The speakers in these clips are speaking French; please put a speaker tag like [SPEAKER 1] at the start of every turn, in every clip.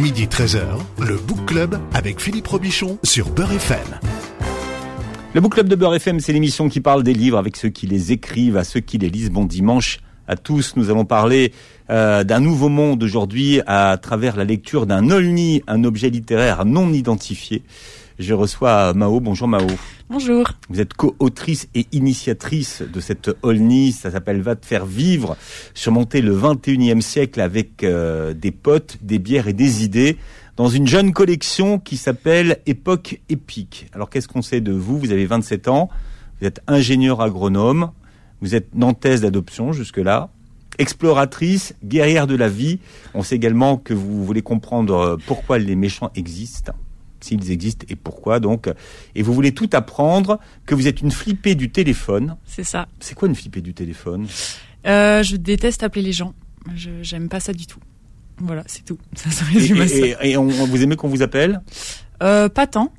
[SPEAKER 1] Midi 13h, le Book Club avec Philippe Robichon sur Beurre FM.
[SPEAKER 2] Le Book Club de Beurre FM, c'est l'émission qui parle des livres avec ceux qui les écrivent, à ceux qui les lisent. Bon dimanche à tous. Nous allons parler euh, d'un nouveau monde aujourd'hui à travers la lecture d'un olni, un objet littéraire non identifié. Je reçois Mao. Bonjour Mao.
[SPEAKER 3] Bonjour.
[SPEAKER 2] Vous êtes co-autrice et initiatrice de cette Olni. Ça s'appelle Va te faire vivre. Surmonter le 21e siècle avec euh, des potes, des bières et des idées dans une jeune collection qui s'appelle Époque épique. Alors qu'est-ce qu'on sait de vous? Vous avez 27 ans. Vous êtes ingénieur agronome. Vous êtes nantaise d'adoption jusque-là exploratrice, guerrière de la vie. On sait également que vous voulez comprendre euh, pourquoi les méchants existent s'ils existent et pourquoi donc. Et vous voulez tout apprendre, que vous êtes une flippée du téléphone.
[SPEAKER 3] C'est ça.
[SPEAKER 2] C'est quoi une flippée du téléphone?
[SPEAKER 3] Euh, Je déteste appeler les gens. Je j'aime pas ça du tout. Voilà, c'est tout. Ça se résume
[SPEAKER 2] et,
[SPEAKER 3] à ça.
[SPEAKER 2] Et, et on, vous aimez qu'on vous appelle?
[SPEAKER 3] Euh, Pas tant.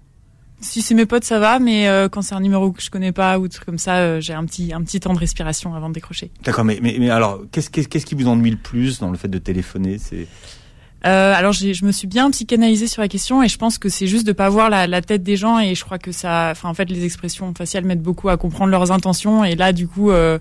[SPEAKER 3] Si c'est mes potes, ça va, mais euh, quand c'est un numéro que je connais pas ou truc comme ça, euh, j'ai un petit un petit temps de respiration avant de décrocher.
[SPEAKER 2] D'accord, mais, mais, mais alors, qu'est-ce qu'est-ce qui vous ennuie le plus dans le fait de téléphoner? C'est
[SPEAKER 3] euh, alors je me suis bien psychanalysée sur la question et je pense que c'est juste de pas voir la, la, tête des gens et je crois que ça, enfin en fait les expressions faciales m'aident beaucoup à comprendre leurs intentions et là du coup euh,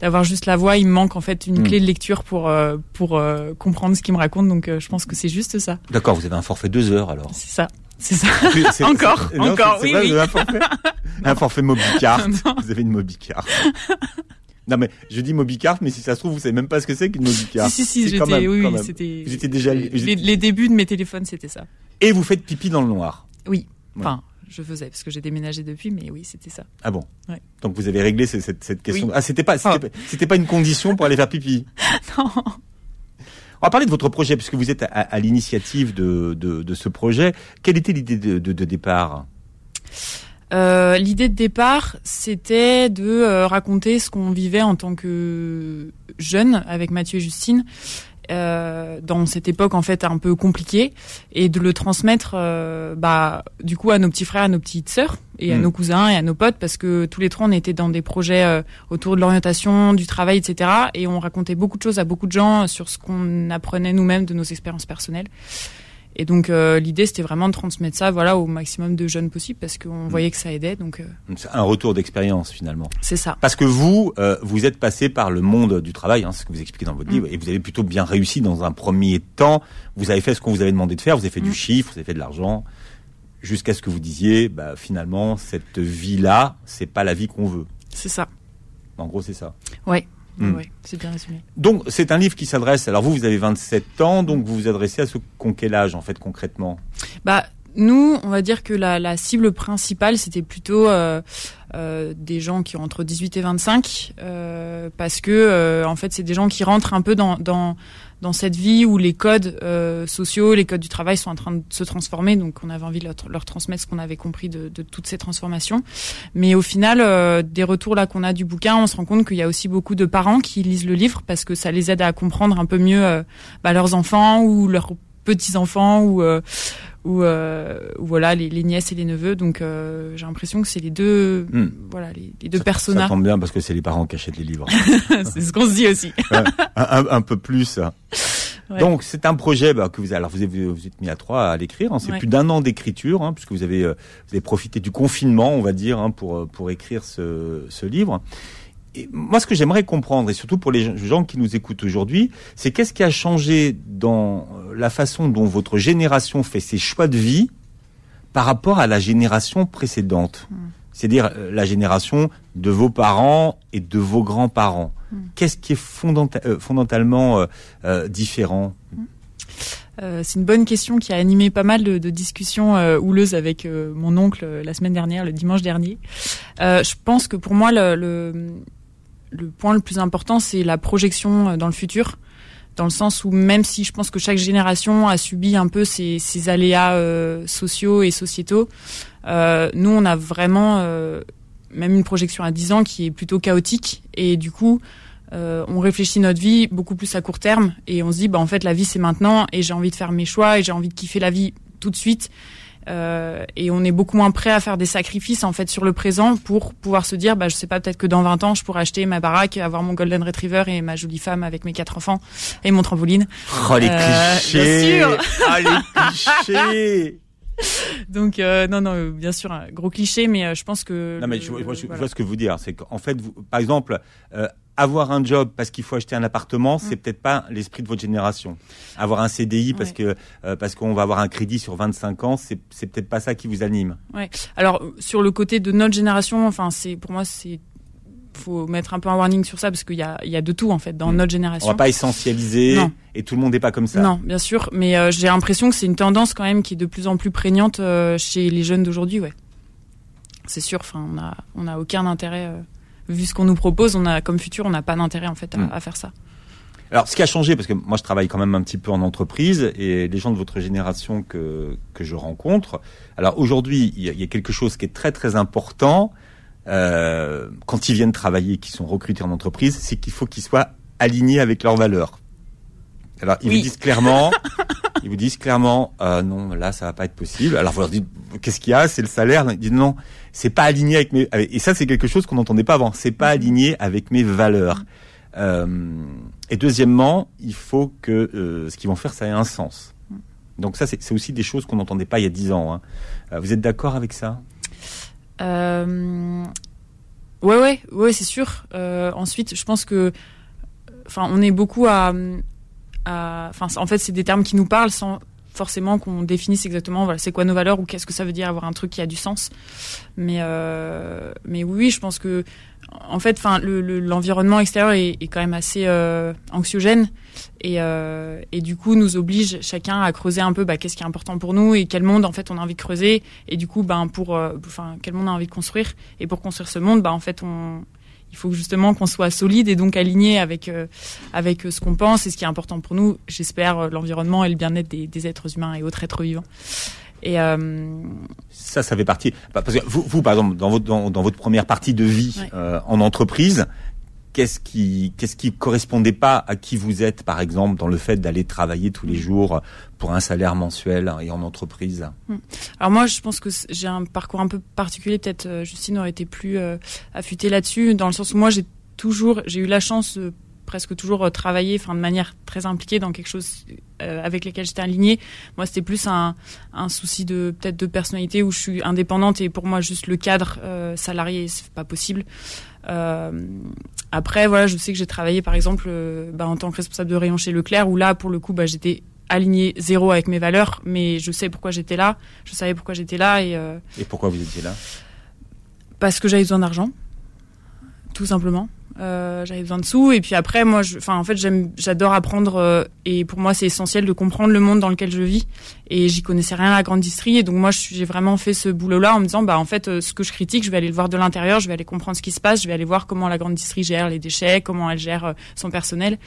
[SPEAKER 3] d'avoir juste la voix, il me manque en fait une
[SPEAKER 2] Mm.
[SPEAKER 3] clé de lecture pour euh, pour euh, comprendre ce qu'ils me racontent donc euh, je pense que c'est juste ça.
[SPEAKER 2] D'accord, vous avez un forfait deux heures alors.
[SPEAKER 3] C'est ça, c'est ça.
[SPEAKER 2] C'est-
[SPEAKER 3] Encore,
[SPEAKER 2] c'est- non,
[SPEAKER 3] encore, oui, oui.
[SPEAKER 2] un forfait, un forfait Mobicart.
[SPEAKER 3] Non.
[SPEAKER 2] Vous avez une Mobicart. Non mais je dis Mobicart, mais si ça se trouve vous savez même pas ce que c'est qu'une Mobicart.
[SPEAKER 3] Si si si, j'étais, oui, c'était.
[SPEAKER 2] Déjà
[SPEAKER 3] les, les débuts de mes téléphones c'était ça.
[SPEAKER 2] et vous faites pipi dans le noir.
[SPEAKER 3] Oui,
[SPEAKER 2] Ouais.
[SPEAKER 3] enfin je faisais parce que j'ai déménagé depuis, mais oui c'était ça.
[SPEAKER 2] Ah bon
[SPEAKER 3] Ouais.
[SPEAKER 2] Donc vous avez réglé cette, cette, cette question.
[SPEAKER 3] Oui.
[SPEAKER 2] Ah c'était pas c'était, pas- une condition pour aller faire pipi.
[SPEAKER 3] Non.
[SPEAKER 2] On va parler de votre projet puisque vous êtes à, à l'initiative de, de, de ce projet. Quelle était l'idée de, de départ?
[SPEAKER 3] Euh, L'idée de départ, c'était de euh, raconter ce qu'on vivait en tant que jeune avec Mathieu et Justine euh, dans cette époque en fait un peu compliquée et de le transmettre euh, bah du coup à nos petits frères, à nos petites sœurs et à
[SPEAKER 2] Mm.
[SPEAKER 3] nos cousins et à nos potes parce que tous les trois on était dans des projets autour de l'orientation, du travail, etc. Et on racontait beaucoup de choses à beaucoup de gens sur ce qu'on apprenait nous-mêmes de nos expériences personnelles. Et donc euh, l'idée c'était vraiment de transmettre ça voilà au maximum de jeunes possible parce qu'on voyait que ça aidait donc euh,
[SPEAKER 2] C'est un retour d'expérience finalement.
[SPEAKER 3] c'est ça.
[SPEAKER 2] Parce que vous, euh, vous êtes passé par le monde du travail, hein, ce que vous expliquez dans votre
[SPEAKER 3] Mm.
[SPEAKER 2] livre, et vous avez plutôt bien réussi dans un premier temps. Vous avez fait ce qu'on vous avait demandé de faire, vous avez fait
[SPEAKER 3] Mm.
[SPEAKER 2] du chiffre, vous avez fait de l'argent, jusqu'à ce que vous disiez, bah, finalement, cette vie-là, c'est pas la vie qu'on veut.
[SPEAKER 3] C'est ça.
[SPEAKER 2] En gros, c'est ça.
[SPEAKER 3] Ouais.
[SPEAKER 2] Mm.
[SPEAKER 3] Ouais, c'est bien résumé.
[SPEAKER 2] Donc, c'est un livre qui s'adresse. Alors, vous, vous avez 27 ans, donc vous vous adressez à ont quel âge, en fait, concrètement?
[SPEAKER 3] Bah nous, on va dire que la, la cible principale, c'était plutôt euh, euh, des gens qui ont entre 18 et 25, euh, parce que euh, en fait, c'est des gens qui rentrent un peu dans dans dans cette vie où les codes euh, sociaux, les codes du travail sont en train de se transformer. Donc, on avait envie de leur, transmettre ce qu'on avait compris de, de toutes ces transformations. Mais au final, euh, des retours là qu'on a du bouquin, on se rend compte qu'il y a aussi beaucoup de parents qui lisent le livre parce que ça les aide à comprendre un peu mieux bah, leurs enfants ou leurs petits enfants ou euh, ou, euh, ou voilà les, les nièces et les neveux. Donc euh, j'ai l'impression que c'est les deux
[SPEAKER 2] Hmm.
[SPEAKER 3] voilà les, les deux
[SPEAKER 2] Ça-
[SPEAKER 3] personnages.
[SPEAKER 2] Ça tombe bien parce que c'est les parents qui achètent les livres.
[SPEAKER 3] c'est ce qu'on se dit aussi.
[SPEAKER 2] un, un- un peu plus.
[SPEAKER 3] Ouais.
[SPEAKER 2] Donc c'est un projet bah, que vous alors vous avez vous êtes mis à trois à l'écrire. hein. C'est
[SPEAKER 3] Ouais.
[SPEAKER 2] plus d'un an d'écriture hein, puisque vous avez euh, vous avez profité du confinement, on va dire, hein, pour pour écrire ce, ce livre. Et moi, ce que j'aimerais comprendre, et surtout pour les gens qui nous écoutent aujourd'hui, c'est qu'est-ce qui a changé dans euh, la façon dont votre génération fait ses choix de vie par rapport à la génération précédente, c'est-à-dire euh, la génération de vos parents et de vos grands-parents. Qu'est-ce qui est euh, fondamentalement euh, euh, différent?
[SPEAKER 3] Euh, c'est une bonne question qui a animé pas mal de, de discussions euh, houleuses avec euh, mon oncle la semaine dernière, le dimanche dernier. Je pense que pour moi, le, le, le point le plus important, c'est la projection euh, dans le futur. Dans le sens où même si je pense que chaque génération a subi un peu ces, ces aléas euh, sociaux et sociétaux, euh, nous on a vraiment euh, même une projection à 10 ans qui est plutôt chaotique et du coup euh, on réfléchit notre vie beaucoup plus à court terme et on se dit bah en fait la vie c'est maintenant et j'ai envie de faire mes choix et j'ai envie de kiffer la vie tout de suite Euh, et on est beaucoup moins prêt à faire des sacrifices en fait sur le présent pour pouvoir se dire, bah, je sais pas, peut-être que dans 20 ans, je pourrais acheter ma baraque, avoir mon golden retriever et ma jolie femme avec mes quatre enfants et mon trampoline.
[SPEAKER 2] Oh les
[SPEAKER 3] Euh,
[SPEAKER 2] clichés
[SPEAKER 3] bien sûr.
[SPEAKER 2] Oh les clichés
[SPEAKER 3] Donc euh, non, non, euh, bien sûr, un gros cliché, mais euh, je pense que.
[SPEAKER 2] Non mais je, vois- je vois- je
[SPEAKER 3] voilà.
[SPEAKER 2] vois ce que vous dire. C'est qu'en fait, vous, par exemple, euh, avoir un job parce qu'il faut acheter un appartement, c'est peut-être pas l'esprit de votre génération. Avoir un CDI parce
[SPEAKER 3] Ouais.
[SPEAKER 2] que euh, parce qu'on va avoir un crédit sur 25 ans, c'est c'est peut-être pas ça qui vous anime.
[SPEAKER 3] Alors euh, sur le côté de notre génération, enfin c'est pour moi c'est faut mettre un peu un warning sur ça parce qu'il y a il y a de tout en fait dans
[SPEAKER 2] Mm.
[SPEAKER 3] notre
[SPEAKER 2] On
[SPEAKER 3] génération.
[SPEAKER 2] va pas essentialiser
[SPEAKER 3] Non.
[SPEAKER 2] et tout le monde n'est pas comme ça.
[SPEAKER 3] Non, bien sûr, mais euh, j'ai l'impression que c'est une tendance quand même qui est de plus en plus prégnante euh, chez les jeunes d'aujourd'hui, ouais. C'est sûr, enfin on a on a aucun intérêt vu ce qu'on nous propose, on a comme futur, on n'a pas d'intérêt en fait à,
[SPEAKER 2] Mm.
[SPEAKER 3] à faire ça.
[SPEAKER 2] Alors, ce qui a changé, parce que moi, je travaille quand même un petit peu en entreprise, et les gens de votre génération que que je rencontre. Alors aujourd'hui, il y, a- quelque chose qui est très très important euh, quand ils viennent travailler, qui sont recrutés en entreprise, c'est qu'il faut qu'ils soient alignés avec leurs valeurs. Alors, ils
[SPEAKER 3] Oui.
[SPEAKER 2] vous disent clairement, ils vous disent clairement, euh, non, là, ça va pas être possible. Alors, vous leur dites, qu'est-ce qu'il y a? C'est le salaire. Ils disent non, c'est pas aligné avec mes. Et ça, c'est quelque chose qu'on n'entendait pas avant. C'est pas aligné avec mes valeurs. Euh, et deuxièmement, il faut que euh, ce qu'ils vont faire, ça ait un sens. Donc ça, c'est aussi des choses qu'on n'entendait pas il y a dix ans. hein. Vous êtes d'accord avec ça?
[SPEAKER 3] Euh, ouais, ouais, ouais, c'est sûr. Euh, ensuite, je pense que, enfin, on est beaucoup à- en fait, c'est des termes qui nous parlent sans forcément qu'on définisse exactement, c'est quoi nos valeurs ou qu'est-ce que ça veut dire avoir un truc qui a du sens. Mais, euh, oui, je pense que, en fait, l'environnement extérieur est, quand même assez euh, anxiogène et, euh, et du coup nous oblige chacun à creuser un peu bah, qu'est-ce qui est important pour nous et quel monde en fait on a envie de creuser et du coup ben pour quel monde on a envie de construire et pour construire ce monde bah en fait on il faut justement qu'on soit solide et donc aligné avec euh, avec euh, ce qu'on pense et ce qui est important pour nous j'espère euh, l'environnement et le bien-être des, des êtres humains et autres êtres vivants et euh,
[SPEAKER 2] Ça, ça fait partie. Parce que vous, vous par exemple, dans votre dans, dans votre première partie de vie
[SPEAKER 3] Ouais.
[SPEAKER 2] euh, en entreprise, qu'est-ce qui qu'est-ce qui correspondait pas à qui vous êtes, par exemple, dans le fait d'aller travailler tous les jours pour un salaire mensuel et en entreprise?
[SPEAKER 3] Alors moi, je pense que j'ai un parcours un peu particulier. Peut-être euh, Justine aurait été plus euh, affûtée là-dessus, dans le sens où moi, j'ai toujours, j'ai eu la chance de presque toujours euh, travailler, enfin de manière très impliquée dans quelque chose euh, avec lequel j'étais alignée. Moi, c'était plus un, un souci de peut-être de personnalité où je suis indépendante et pour moi, juste le cadre euh, salarié, c'est pas possible. Euh, après, voilà, je sais que j'ai travaillé, par exemple, euh, bah, en tant que responsable de rayon chez Leclerc, où là, pour le coup, bah, j'étais alignée zéro avec mes valeurs, mais je sais pourquoi j'étais là, je savais pourquoi j'étais là, et euh,
[SPEAKER 2] Et pourquoi vous étiez là?
[SPEAKER 3] parce que j'avais besoin d'argent, tout simplement. Euh, j'avais besoin de sous, et puis après, moi, enfin, en fait, j'aime, j'adore apprendre, euh, et pour moi, c'est essentiel de comprendre le monde dans lequel je vis, et j'y connaissais rien à la grande distrie, et donc moi, j'ai vraiment fait ce boulot-là en me disant, bah, en fait, euh, ce que je critique, je vais aller le voir de l'intérieur, je vais aller comprendre ce qui se passe, je vais aller voir comment la grande distrie gère les déchets, comment elle gère son personnel,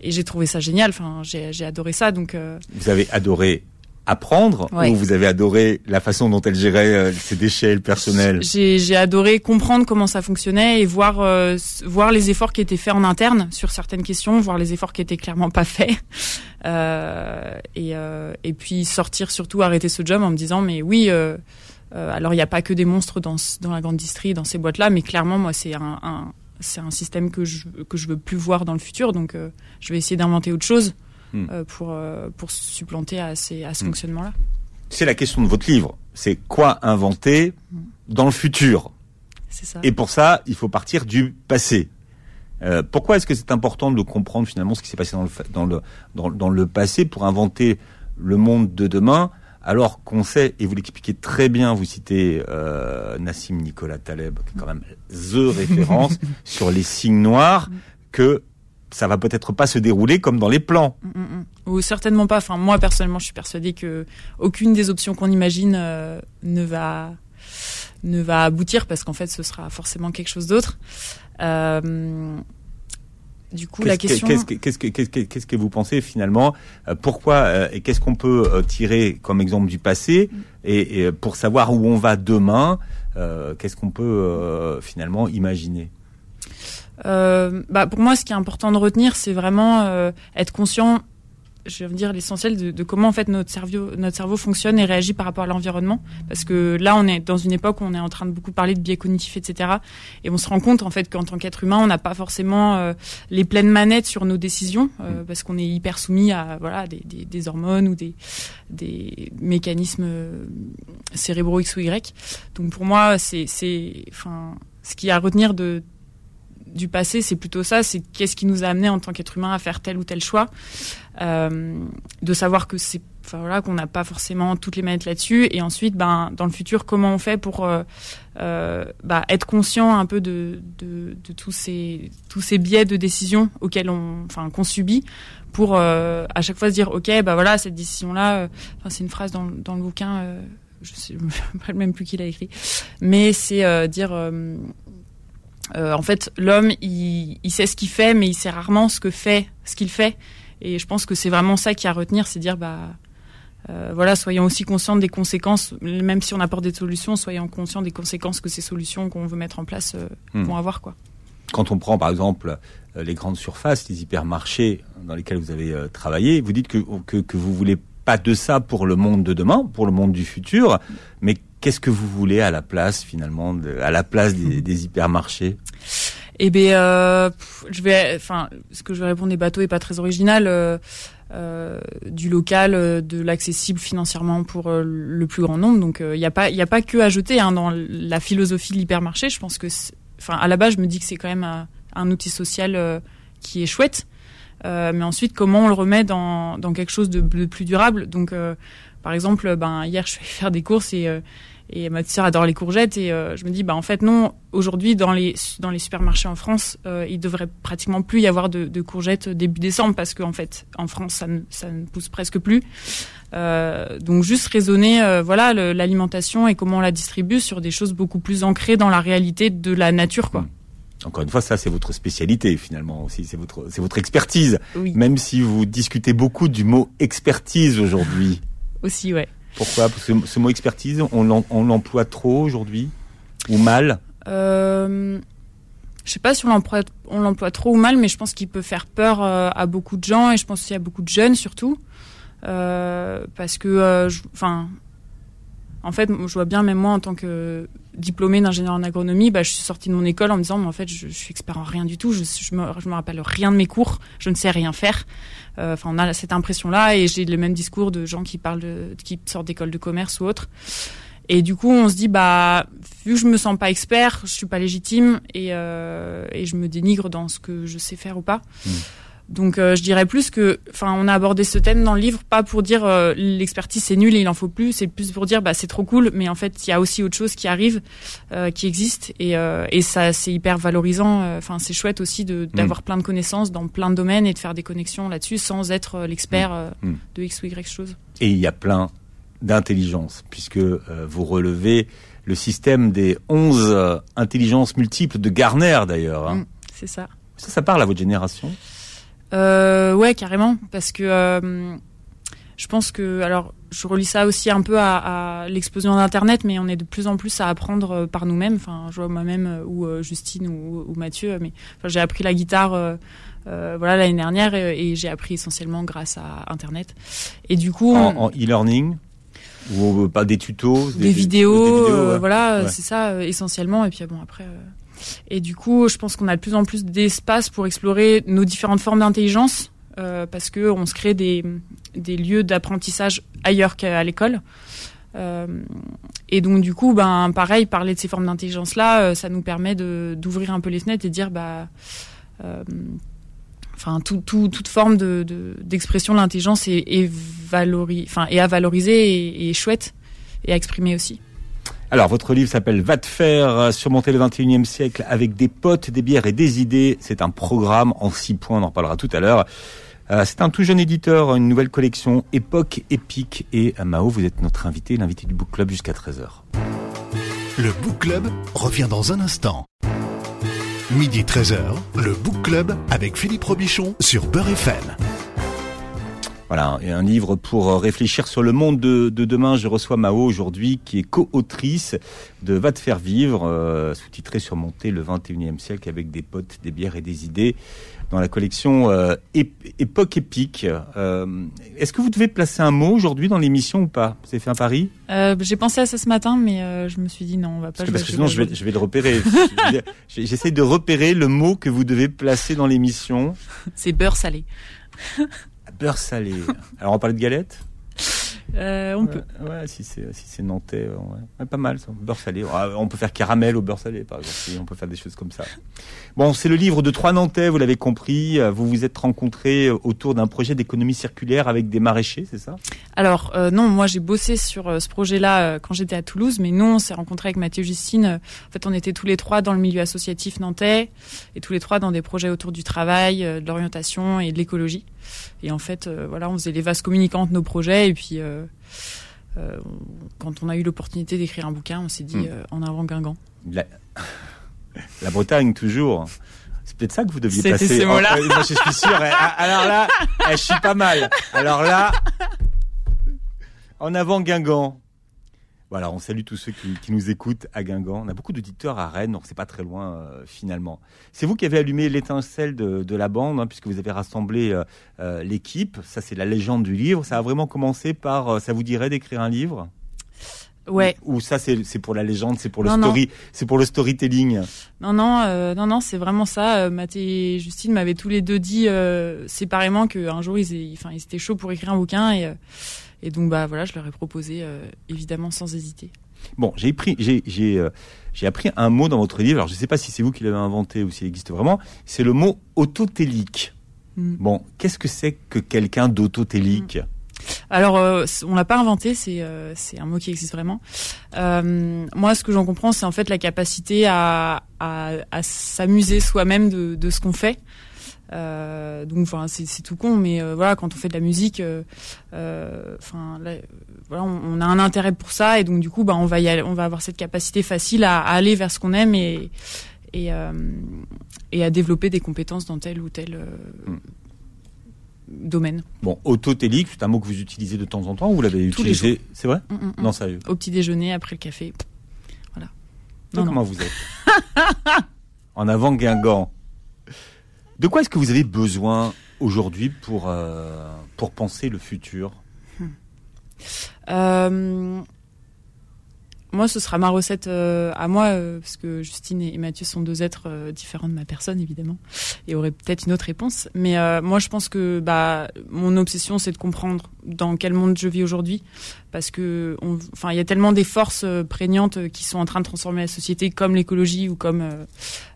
[SPEAKER 3] et j'ai trouvé ça génial. Enfin, j'ai, adoré ça, donc.
[SPEAKER 2] Vous avez adoré apprendre
[SPEAKER 3] Ouais.
[SPEAKER 2] ou vous avez adoré la façon dont elle gérait euh, ses déchets, le personnel?
[SPEAKER 3] J'ai adoré comprendre comment ça fonctionnait et voir euh, voir les efforts qui étaient faits en interne sur certaines questions, voir les efforts qui étaient clairement pas faits. Euh, et, et puis sortir surtout arrêter ce job en me disant mais oui alors il n'y a pas que des monstres dans dans la grande distrie dans ces boîtes là mais clairement moi c'est un, un c'est un système que je que je veux plus voir dans le futur donc je vais essayer d'inventer autre chose
[SPEAKER 2] Hmm.
[SPEAKER 3] euh, pour euh, pour supplanter à ces à ce
[SPEAKER 2] Hmm.
[SPEAKER 3] fonctionnement là.
[SPEAKER 2] C'est la question de votre livre. C'est quoi inventer dans le futur
[SPEAKER 3] C'est ça.
[SPEAKER 2] Et pour ça, il faut partir du passé. Euh, pourquoi est-ce que c'est important de comprendre finalement ce qui s'est passé dans le, dans, le, dans, dans le passé pour inventer le monde de demain alors qu'on sait, et vous l'expliquez très bien, vous citez euh, Nassim Nicolas Taleb, qui est quand même the référence sur les signes noirs, que ça va peut-être pas se dérouler comme dans les plans.
[SPEAKER 3] Mm, mm, mm. Ou certainement pas. Enfin, moi personnellement, je suis persuadée que aucune des options qu'on imagine euh, ne va ne va aboutir parce qu'en fait, ce sera forcément quelque chose d'autre. Euh, du coup, la question.
[SPEAKER 2] Qu'est-ce que, qu'est-ce que, qu'est-ce que, vous pensez finalement euh, Pourquoi euh, et qu'est-ce qu'on peut euh, tirer comme exemple du passé et, et pour savoir où on va demain Qu'est-ce qu'on peut finalement imaginer?
[SPEAKER 3] Euh, bah, pour moi, ce qui est important de retenir, c'est vraiment euh, être conscient je veux dire l'essentiel de, de, comment en fait notre cerveau notre cerveau fonctionne et réagit par rapport à l'environnement. Parce que là on est dans une époque où on est en train de beaucoup parler de biais cognitifs etc et on se rend compte en fait qu'en tant qu'être humain on n'a pas forcément euh, les pleines manettes sur nos décisions euh, mm. parce qu'on est hyper soumis à voilà des, des, des, hormones ou des des mécanismes euh, cérébraux x ou y. Donc pour moi c'est enfin ce qui a à retenir de du passé, c'est plutôt ça, c'est qu'est-ce qui nous a amené en tant qu'être humain à faire tel ou tel choix, euh, de savoir que c'est, enfin voilà, qu'on n'a pas forcément toutes les manettes là-dessus, et ensuite, ben, dans le futur, comment on fait pour euh, euh, bah, être conscient un peu de, de, de, tous ces tous ces biais de décision auxquels on, enfin, qu'on subit, pour euh, à chaque fois se dire, ok, bah voilà, cette décision-là, euh, enfin, c'est une phrase dans, dans le bouquin. Je sais même plus qui l'a écrit, mais c'est dire euh, en fait, l'homme, il, il, sait ce qu'il fait, mais il sait rarement ce que fait, ce qu'il fait. Et je pense que c'est vraiment ça qui a à retenir, c'est dire, bah, euh, voilà, soyons aussi conscients des conséquences, même si on apporte des solutions, soyons conscients des conséquences que ces solutions qu'on veut mettre en place euh, hmm. vont avoir, quoi.
[SPEAKER 2] Quand on prend, par exemple, les grandes surfaces, les hypermarchés dans lesquels vous avez travaillé, vous dites que, que, que vous voulez pas de ça pour le monde de demain, pour le monde du futur, mais qu'est-ce que vous voulez à la place finalement, de, à la place des, des hypermarchés?
[SPEAKER 3] Eh bien, euh, je vais, enfin, ce que je vais répondre des bateaux est pas très original. Euh, euh, du local, de l'accessible financièrement pour le plus grand nombre. Donc il n'y a pas, il a pas que à jeter hein, dans la philosophie de l'hypermarché. Je pense que, enfin, à la base, je me dis que c'est quand même un, un outil social qui est chouette. mais ensuite, comment on le remet dans, dans quelque chose de, de plus durable? Donc, par exemple, ben hier, je vais faire des courses et et ma sœur adore les courgettes et euh, je me dis bah en fait non aujourd'hui dans les dans les supermarchés en France euh, il devrait pratiquement plus y avoir de, de courgettes début décembre parce qu'en fait en France ça ne, ça ne pousse presque plus euh, donc juste raisonner euh, voilà l'alimentation et comment on la distribue sur des choses beaucoup plus ancrées dans la réalité de la nature quoi.
[SPEAKER 2] Encore une fois, ça c'est votre spécialité finalement aussi, c'est votre c'est votre expertise.
[SPEAKER 3] Oui.
[SPEAKER 2] Même si vous discutez beaucoup du mot expertise aujourd'hui.
[SPEAKER 3] aussi, ouais.
[SPEAKER 2] Pourquoi Parce que ce mot expertise, on l'emploie trop aujourd'hui ou mal
[SPEAKER 3] euh, Je sais pas si on l'emploie trop ou mal, mais je pense qu'il peut faire peur euh, à beaucoup de gens et je pense aussi à beaucoup de jeunes surtout, euh, parce que, euh, enfin, en fait, je vois bien même moi en tant que diplômée d'ingénieur en agronomie, bah, je suis sortie de mon école en me disant, mais en fait, je, suis expert en rien du tout, je, je, me, je me rappelle rien de mes cours, je ne sais rien faire. Euh, enfin, on a cette impression-là et j'ai le même discours de gens qui parlent de, qui sortent d'école de commerce ou autre. Et du coup, on se dit, bah, vu que je me sens pas expert, je suis pas légitime et, euh, et je me dénigre dans ce que je sais faire ou pas. Mmh. Donc euh, je dirais plus que, enfin, on a abordé ce thème dans le livre pas pour dire euh, l'expertise c'est nul et il en faut plus, c'est plus pour dire bah c'est trop cool, mais en fait il y a aussi autre chose qui arrive, euh, qui existe et, et ça c'est hyper valorisant. Enfin c'est chouette aussi de d'avoir mmh. plein de connaissances dans plein de domaines et de faire des connexions là-dessus sans être l'expert mmh. de x ou y chose.
[SPEAKER 2] Et il y a plein d'intelligence puisque vous relevez le système des 11 intelligences multiples de Garner d'ailleurs. Hein.
[SPEAKER 3] Mmh, c'est ça.
[SPEAKER 2] Ça, ça parle à votre génération?
[SPEAKER 3] Euh, ouais, carrément, parce que euh, je pense que, alors, je relis ça aussi un peu à, à l'explosion d'Internet, mais on est de plus en plus à apprendre euh, par nous-mêmes. Enfin, je vois moi-même euh, ou euh, Justine ou, ou, Mathieu, mais enfin, j'ai appris la guitare. Euh, voilà l'année dernière et, et j'ai appris essentiellement grâce à Internet. Et du coup,
[SPEAKER 2] en, e-learning ou pas des tutos,
[SPEAKER 3] des, des vidéos, des vidéos ouais. voilà, ouais. c'est ça essentiellement. Et puis bon après. Et du coup, je pense qu'on a de plus en plus d'espace pour explorer nos différentes formes d'intelligence, euh, parce que on se crée des, des lieux d'apprentissage ailleurs qu'à l'école. Euh, et donc du coup, ben pareil, parler de ces formes d'intelligence là, euh, ça nous permet d'ouvrir un peu les fenêtres et dire bah, enfin tout, tout, toute forme de d'expression de, l'intelligence est, à valoriser et chouette et à exprimer aussi.
[SPEAKER 2] Alors, votre livre s'appelle Va te faire surmonter le 21e siècle avec des potes, des bières et des idées. C'est un programme en six points, on en reparlera tout à l'heure. Euh, c'est un tout jeune éditeur, une nouvelle collection, époque épique. Et euh, Mao, vous êtes notre invité, l'invité du Book Club jusqu'à 13h.
[SPEAKER 1] Le Book Club revient dans un instant. Midi 13h, le Book Club avec Philippe Robichon sur Beurre FM.
[SPEAKER 2] Voilà, et un livre pour euh, réfléchir sur le monde de, de demain. Je reçois Mao aujourd'hui, qui est co-autrice de Va te faire vivre, euh, sous-titré Surmonter le 21e siècle avec des potes, des bières et des idées, dans la collection euh, Époque épique. Euh, Est-ce que vous devez placer un mot aujourd'hui dans l'émission ou pas? Vous avez fait un pari?
[SPEAKER 3] Euh, J'ai pensé à ça ce matin, mais euh, je me suis dit non, on va pas.
[SPEAKER 2] Parce que, parce que sinon, je vais, je vais le repérer. J'essaie de repérer le mot que vous devez placer dans l'émission.
[SPEAKER 3] C'est beurre salé.
[SPEAKER 2] Beurre salé. Alors, on parlait de galettes
[SPEAKER 3] Euh, on
[SPEAKER 2] ouais,
[SPEAKER 3] peut.
[SPEAKER 2] Ouais, si c'est si c'est nantais, ouais. Ouais, pas mal ça. Beurre salé. Ah, On peut faire caramel au beurre salé, par exemple. Si, On peut faire des choses comme ça. Bon, c'est le livre de trois Nantais, vous l'avez compris. Vous vous êtes rencontrés autour d'un projet d'économie circulaire avec des maraîchers, c'est ça?
[SPEAKER 3] Alors euh, non, moi j'ai bossé sur euh, ce projet-là euh, quand j'étais à Toulouse, mais nous on s'est rencontrés avec Mathieu Justine. Euh, En fait, on était tous les trois dans le milieu associatif nantais et tous les trois dans des projets autour du travail, euh, de l'orientation et de l'écologie. Et en fait, euh, voilà, on faisait les vases communicants de nos projets et puis euh, euh, quand on a eu l'opportunité d'écrire un bouquin, on s'est dit
[SPEAKER 2] Hmm.
[SPEAKER 3] en avant Guingamp.
[SPEAKER 2] La... La Bretagne, toujours. C'est peut-être ça que vous deviez passer.
[SPEAKER 3] ces mots-là.
[SPEAKER 2] Oh, euh, moi, je suis sûr. eh, ah, Alors là, eh, je suis pas mal. Alors là, en avant Guingamp. Voilà, on salue tous ceux qui, qui nous écoutent à Guingamp. On a beaucoup d'auditeurs à Rennes, donc c'est pas très loin euh, finalement. C'est vous qui avez allumé l'étincelle de, de la bande, hein, puisque vous avez rassemblé euh, euh, l'équipe. Ça, c'est la légende du livre. Ça a vraiment commencé par. ça vous dirait d'écrire un livre?
[SPEAKER 3] Ouais.
[SPEAKER 2] Ou ça, c'est pour la légende, c'est pour le
[SPEAKER 3] Non,
[SPEAKER 2] story, c'est pour le storytelling?
[SPEAKER 3] Non, non, euh, non, non, c'est vraiment ça. Matt et Justine m'avaient tous les deux dit euh, séparément qu'un jour ils, aient- enfin, ils étaient chauds pour écrire un bouquin et, euh, et donc bah voilà, je leur ai proposé euh, évidemment sans hésiter.
[SPEAKER 2] Bon, j'ai pris, j'ai, j'ai, euh, j'ai appris un mot dans votre livre. Alors, je ne sais pas si c'est vous qui l'avez inventé ou s'il existe vraiment. C'est le mot autotélique.
[SPEAKER 3] Mm.
[SPEAKER 2] Bon, qu'est-ce que c'est que quelqu'un d'autotélique?
[SPEAKER 3] Alors euh, on l'a pas inventé, c'est euh, c'est un mot qui existe vraiment. Moi, ce que j'en comprends, c'est en fait la capacité à à, à s'amuser soi-même de, de ce qu'on fait. Euh, donc enfin c'est tout con mais euh, voilà quand on fait de la musique euh, enfin là, voilà on, on a un intérêt pour ça et donc du coup bah on va y aller, on va avoir cette capacité facile à, à aller vers ce qu'on aime et et, et à développer des compétences dans tel ou tel euh,
[SPEAKER 2] Mm.
[SPEAKER 3] domaine.
[SPEAKER 2] Bon, autotélique, c'est un mot que vous utilisez de temps en temps ou vous l'avez utilisé C'est vrai
[SPEAKER 3] Mm, mm, mm.
[SPEAKER 2] Non, sérieux.
[SPEAKER 3] Au petit déjeuner après le café. Voilà. Non,
[SPEAKER 2] comment vous êtes? En avant Guingamp. De quoi est-ce que vous avez besoin aujourd'hui pour, euh, penser le futur?
[SPEAKER 3] Euh, moi, ce sera ma recette euh, à moi, euh, parce que Justine et Mathieu sont deux êtres euh, différents de ma personne, évidemment, et auraient peut-être une autre réponse. Mais euh, moi, je pense que bah, mon obsession, c'est de comprendre dans quel monde je vis aujourd'hui, parce que, enfin, il y a tellement des forces euh, prégnantes euh, qui sont en train de transformer la société, comme l'écologie ou comme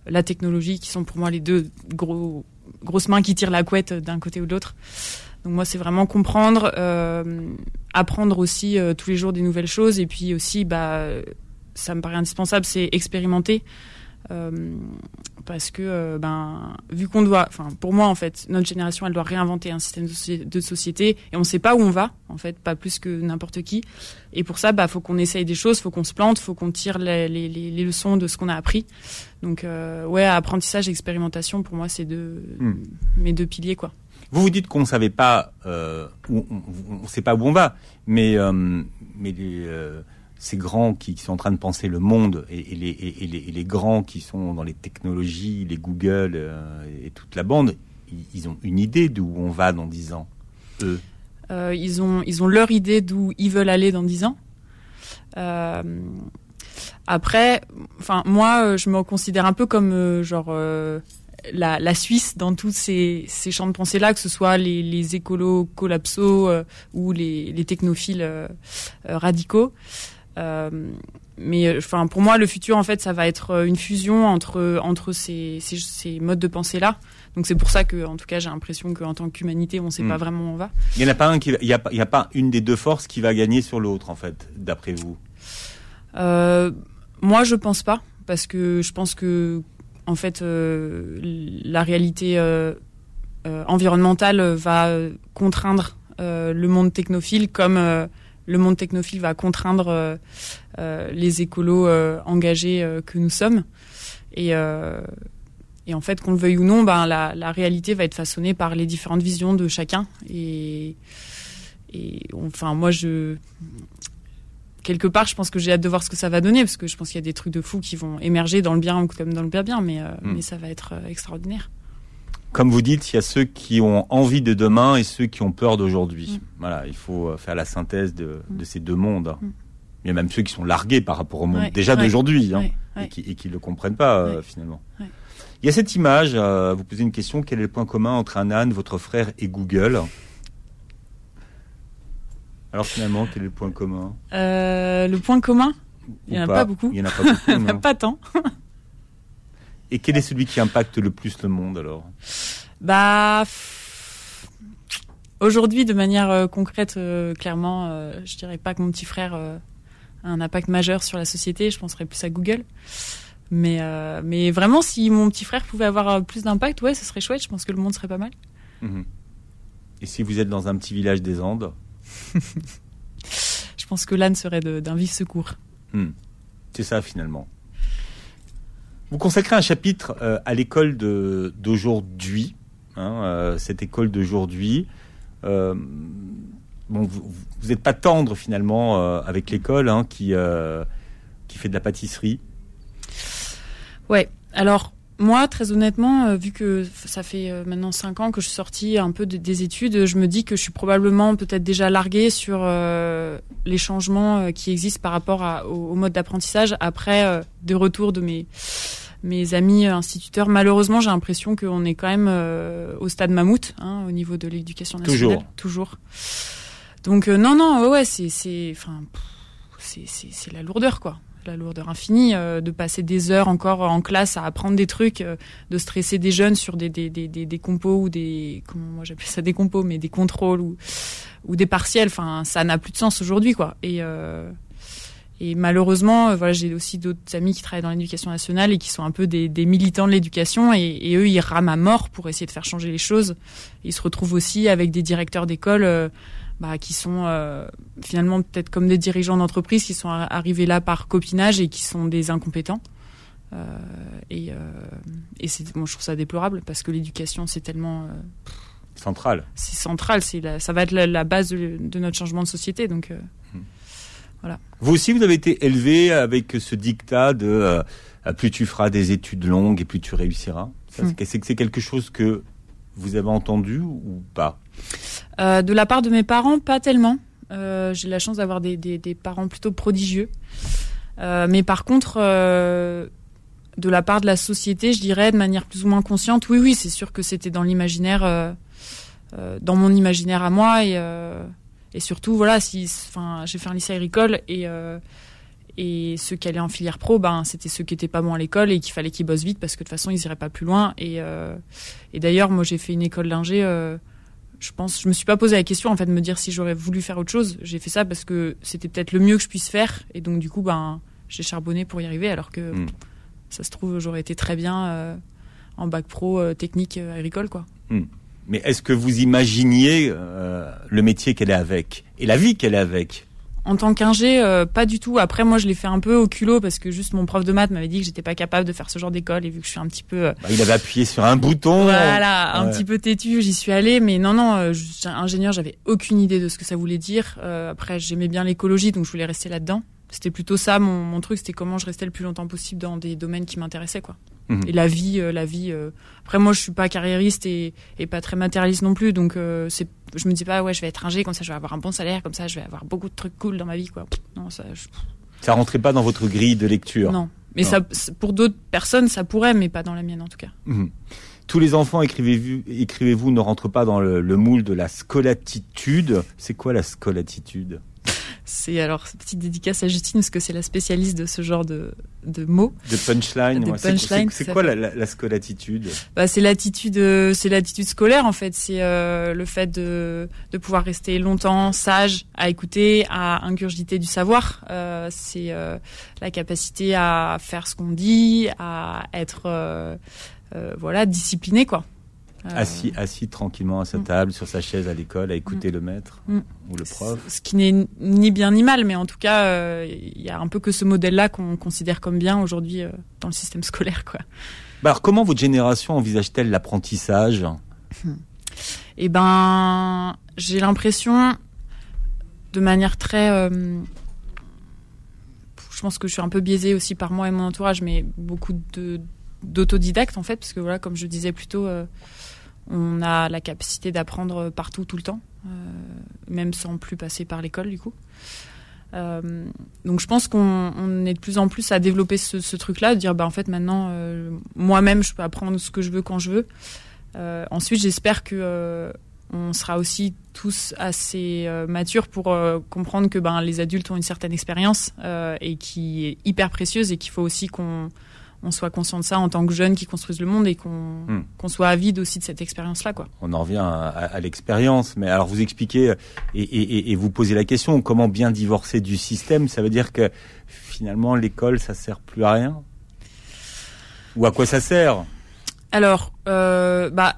[SPEAKER 3] la technologie, qui sont pour moi les deux gros grosses mains qui tirent la couette d'un côté ou de l'autre. Donc moi, c'est vraiment comprendre, euh, apprendre aussi euh, tous les jours des nouvelles choses, et puis aussi, bah, ça me paraît indispensable, c'est expérimenter, Euh, parce que, euh, ben, vu qu'on doit, enfin, pour moi, en fait, notre génération, elle doit réinventer un système de, soci- de société, et on ne sait pas où on va, en fait, pas plus que n'importe qui. Et pour ça, bah, faut qu'on essaye des choses, faut qu'on se plante, faut qu'on tire les, les, les- leçons de ce qu'on a appris. Donc, euh, ouais, apprentissage, et expérimentation, pour moi, c'est deux,
[SPEAKER 2] Hmm.
[SPEAKER 3] mes deux piliers, quoi.
[SPEAKER 2] Vous vous dites qu'on ne savait pas, euh, on ne sait pas où on va, mais, euh, mais euh, ces grands qui, sont en train de penser le monde et, les, les, les grands qui sont dans les technologies, les Google et toute la bande, ils, ont une idée d'où on va dans dix ans, eux.
[SPEAKER 3] Ils, ont, ils ont leur idée d'où ils veulent aller dans 10 ans. Après, moi, je me considère un peu comme genre la, la Suisse dans tous ces, ces champs de pensée là, que ce soit les, les écolos collapsos euh, ou les, les technophiles euh, euh, radicaux. Euh, mais enfin pour moi, le futur en fait, ça va être une fusion entre entre ces, ces, ces modes de pensée là. Donc c'est pour ça que, en tout cas, j'ai l'impression qu'en tant qu'humanité, on ne sait pas vraiment où on va.
[SPEAKER 2] Il n'y en a pas un qui, va- il y a, pas- il y a pas une des deux forces qui va gagner sur l'autre en fait, d'après vous?
[SPEAKER 3] Moi, je pense pas, parce que je pense que, en fait, euh, la réalité euh, euh, environnementale va contraindre le monde technophile, comme le monde technophile va contraindre les écolos engagés que nous sommes. Et, en fait, qu'on le veuille ou non, ben, la, réalité va être façonnée par les différentes visions de chacun. Et enfin, moi, je quelque part, je pense que j'ai hâte de voir ce que ça va donner, parce que je pense qu'il y a des trucs de fous qui vont émerger dans le bien comme dans le pas bien, mais, euh, mm. mais ça va être euh, extraordinaire.
[SPEAKER 2] Comme vous dites, il y a ceux qui ont envie de demain et ceux qui ont peur d'aujourd'hui. Mm. Voilà, il faut euh, faire la synthèse de, mm. de ces deux mondes. Il y a même ceux qui sont largués par rapport au monde déjà d'aujourd'hui hein, et qui ne le comprennent pas finalement. Il y a cette image, vous posez une question, quel est le point commun entre un âne, votre frère et Google? Alors finalement, quel est le point commun
[SPEAKER 3] euh, Le point commun Il n'y en a pas, beaucoup.
[SPEAKER 2] Il n'y en a pas beaucoup. Il n'y en a
[SPEAKER 3] pas tant.
[SPEAKER 2] Et quel est celui qui impacte le plus le monde alors
[SPEAKER 3] Bah. Aujourd'hui, de manière euh, concrète, euh, clairement, je dirais pas que mon petit frère a un impact majeur sur la société. Je penserais plus à Google. Mais, mais vraiment, si mon petit frère pouvait avoir plus d'impact, ouais, ce serait chouette. Je pense que le monde serait pas mal.
[SPEAKER 2] Mhm. Et si vous êtes dans un petit village des Andes
[SPEAKER 3] je pense que l'âne serait d'un vif secours.
[SPEAKER 2] Hmm. C'est ça finalement. Vous consacrez un chapitre euh, à l'école d'aujourd'hui, hein, euh, cette école d'aujourd'hui. Euh, bon, vous n'êtes pas tendre finalement avec l'école hein, qui, qui fait de la pâtisserie.
[SPEAKER 3] Ouais, alors moi, très honnêtement, euh, vu que ça fait euh, maintenant cinq ans que je suis sortie un peu des études, je me dis que je suis probablement peut-être déjà larguée sur euh, les changements qui existent par rapport au, mode d'apprentissage après de retour de mes mes amis instituteurs. Malheureusement, j'ai l'impression qu'on est quand même au stade mammouth hein, au niveau de l'éducation nationale.
[SPEAKER 2] Toujours.
[SPEAKER 3] Toujours. Donc non, non, ouais, c'est c'est enfin c'est la lourdeur quoi la lourdeur infinie, euh, de passer des heures encore en classe à apprendre des trucs, euh, de stresser des jeunes sur des, des, des, des, compos ou des comment moi j'appelle ça des compos, mais des contrôles ou, ou des partiels. Enfin, ça n'a plus de sens aujourd'hui, quoi. Et euh, et malheureusement, voilà, j'ai aussi d'autres amis qui travaillent dans l'éducation nationale et qui sont un peu des, des militants de l'éducation et, et, eux, ils rament à mort pour essayer de faire changer les choses. Ils se retrouvent aussi avec des directeurs d'école bah, qui sont euh, finalement peut-être comme des dirigeants d'entreprise qui sont arrivés là par copinage et qui sont des incompétents. Euh, et euh, et c'est, moi, je trouve ça déplorable parce que l'éducation, c'est tellement
[SPEAKER 2] central.
[SPEAKER 3] C'est central, c'est ça va être la, base de, notre changement de société. Donc mmh. voilà.
[SPEAKER 2] Vous aussi, vous avez été élevé avec ce dictat de plus tu feras des études longues et plus tu réussiras. Mmh. C'est, c'est quelque chose que vous avez entendu ou pas?
[SPEAKER 3] Euh, De la part de mes parents, pas tellement. Euh, j'ai la chance d'avoir des, parents plutôt prodigieux. Euh, mais par contre, de la part de la société, je dirais de manière plus ou moins consciente, oui, oui, c'est sûr que c'était dans l'imaginaire, dans mon imaginaire à moi et, surtout, voilà, si, j'ai fait un lycée agricole et ceux qui allaient en filière pro, ben, c'était ceux qui étaient pas bons à l'école et qu'il fallait qu'ils bossent vite parce que de toute façon, ils iraient pas plus loin. Et, d'ailleurs, moi, j'ai fait une école d'ingé. Je pense, je me suis pas posé la question en fait de me dire si j'aurais voulu faire autre chose. J'ai fait ça parce que c'était peut-être le mieux que je puisse faire. Et donc, du coup, ben, j'ai charbonné pour y arriver. Alors que hmm. ça se trouve, j'aurais été très bien euh, en bac pro euh, technique euh, agricole, quoi.
[SPEAKER 2] Hmm. Mais est-ce que vous imaginiez le métier qu'elle est avec et la vie qu'elle est avec?
[SPEAKER 3] En tant qu'ingé, euh, pas du tout. Après, moi, je l'ai fait un peu au culot parce que juste mon prof de maths m'avait dit que j'étais pas capable de faire ce genre d'école et vu que je suis un petit peu. Euh,
[SPEAKER 2] bah, il avait appuyé sur un bouton.
[SPEAKER 3] Voilà, un petit peu têtu, j'y suis allée. Mais non, non, euh, ingénieur, j'avais aucune idée de ce que ça voulait dire. Euh, après, j'aimais bien l'écologie, donc je voulais rester là-dedans. C'était plutôt ça mon, mon truc, c'était comment je restais le plus longtemps possible dans des domaines qui m'intéressaient, quoi. Mhm. Et la vie, euh, la vie. Euh, Après, moi, je suis pas carriériste et, et pas très matérialiste non plus, donc euh, c'est, je me dis pas, ouais, je vais être ingé, comme ça, je vais avoir un bon salaire, comme ça, je vais avoir beaucoup de trucs cool dans ma vie, quoi. Non, ça. Je...
[SPEAKER 2] Ça rentrait pas dans votre grille de lecture.
[SPEAKER 3] Non, mais ça, pour d'autres personnes, ça pourrait, mais pas dans la mienne en tout cas.
[SPEAKER 2] Mhm. Tous les enfants, écrivez-vous, ne rentrent pas dans le, le moule de la scolatitude. C'est quoi la scolatitude?
[SPEAKER 3] C'est alors petite dédicace à Justine parce que c'est la spécialiste de ce genre de, de mots.
[SPEAKER 2] De punchline. punchline c'est quoi la, la, scolatitude?
[SPEAKER 3] Bah, c'est l'attitude, euh, c'est l'attitude scolaire en fait. C'est euh, le fait de, de pouvoir rester longtemps sage, à écouter, à ingurgiter du savoir. Euh, c'est euh, la capacité à faire ce qu'on dit, à être voilà discipliné quoi.
[SPEAKER 2] Assis, assis tranquillement à sa
[SPEAKER 3] Mm.
[SPEAKER 2] table, sur sa chaise à l'école, à écouter le maître
[SPEAKER 3] Mm.
[SPEAKER 2] ou le prof.
[SPEAKER 3] Ce qui n'est ni bien ni mal, mais en tout cas, euh, il y a un peu que ce modèle-là qu'on considère comme bien aujourd'hui euh, dans le système scolaire, quoi.
[SPEAKER 2] Bah alors, comment votre génération envisage-t-elle l'apprentissage?
[SPEAKER 3] Eh ben, j'ai l'impression, de manière très, euh, je pense que je suis un peu biaisée aussi par moi et mon entourage, mais beaucoup de d'autodidactes en fait, parce que voilà, comme je disais plus tôt, euh, on a la capacité d'apprendre partout tout le temps, euh, même sans plus passer par l'école du coup. Euh, donc je pense qu'on on est de plus en plus à développer ce, truc-là, de dire bah en fait maintenant euh, moi-même je peux apprendre ce que je veux quand je veux. Ensuite j'espère que on sera aussi tous assez matures pour comprendre que ben les adultes ont une certaine expérience et qui est hyper précieuse et qu'il faut aussi qu'on on soit conscient de ça en tant que jeunes qui construisent le monde et qu'on
[SPEAKER 2] Hmm.
[SPEAKER 3] qu'on soit avide aussi de cette expérience-là quoi.
[SPEAKER 2] On en revient à, l'expérience, mais alors vous expliquez et, et- et- et vous posez la question comment bien divorcer du système? Ça veut dire que finalement l'école ça sert plus à rien? Ou à quoi ça sert?
[SPEAKER 3] Alors, euh, bah,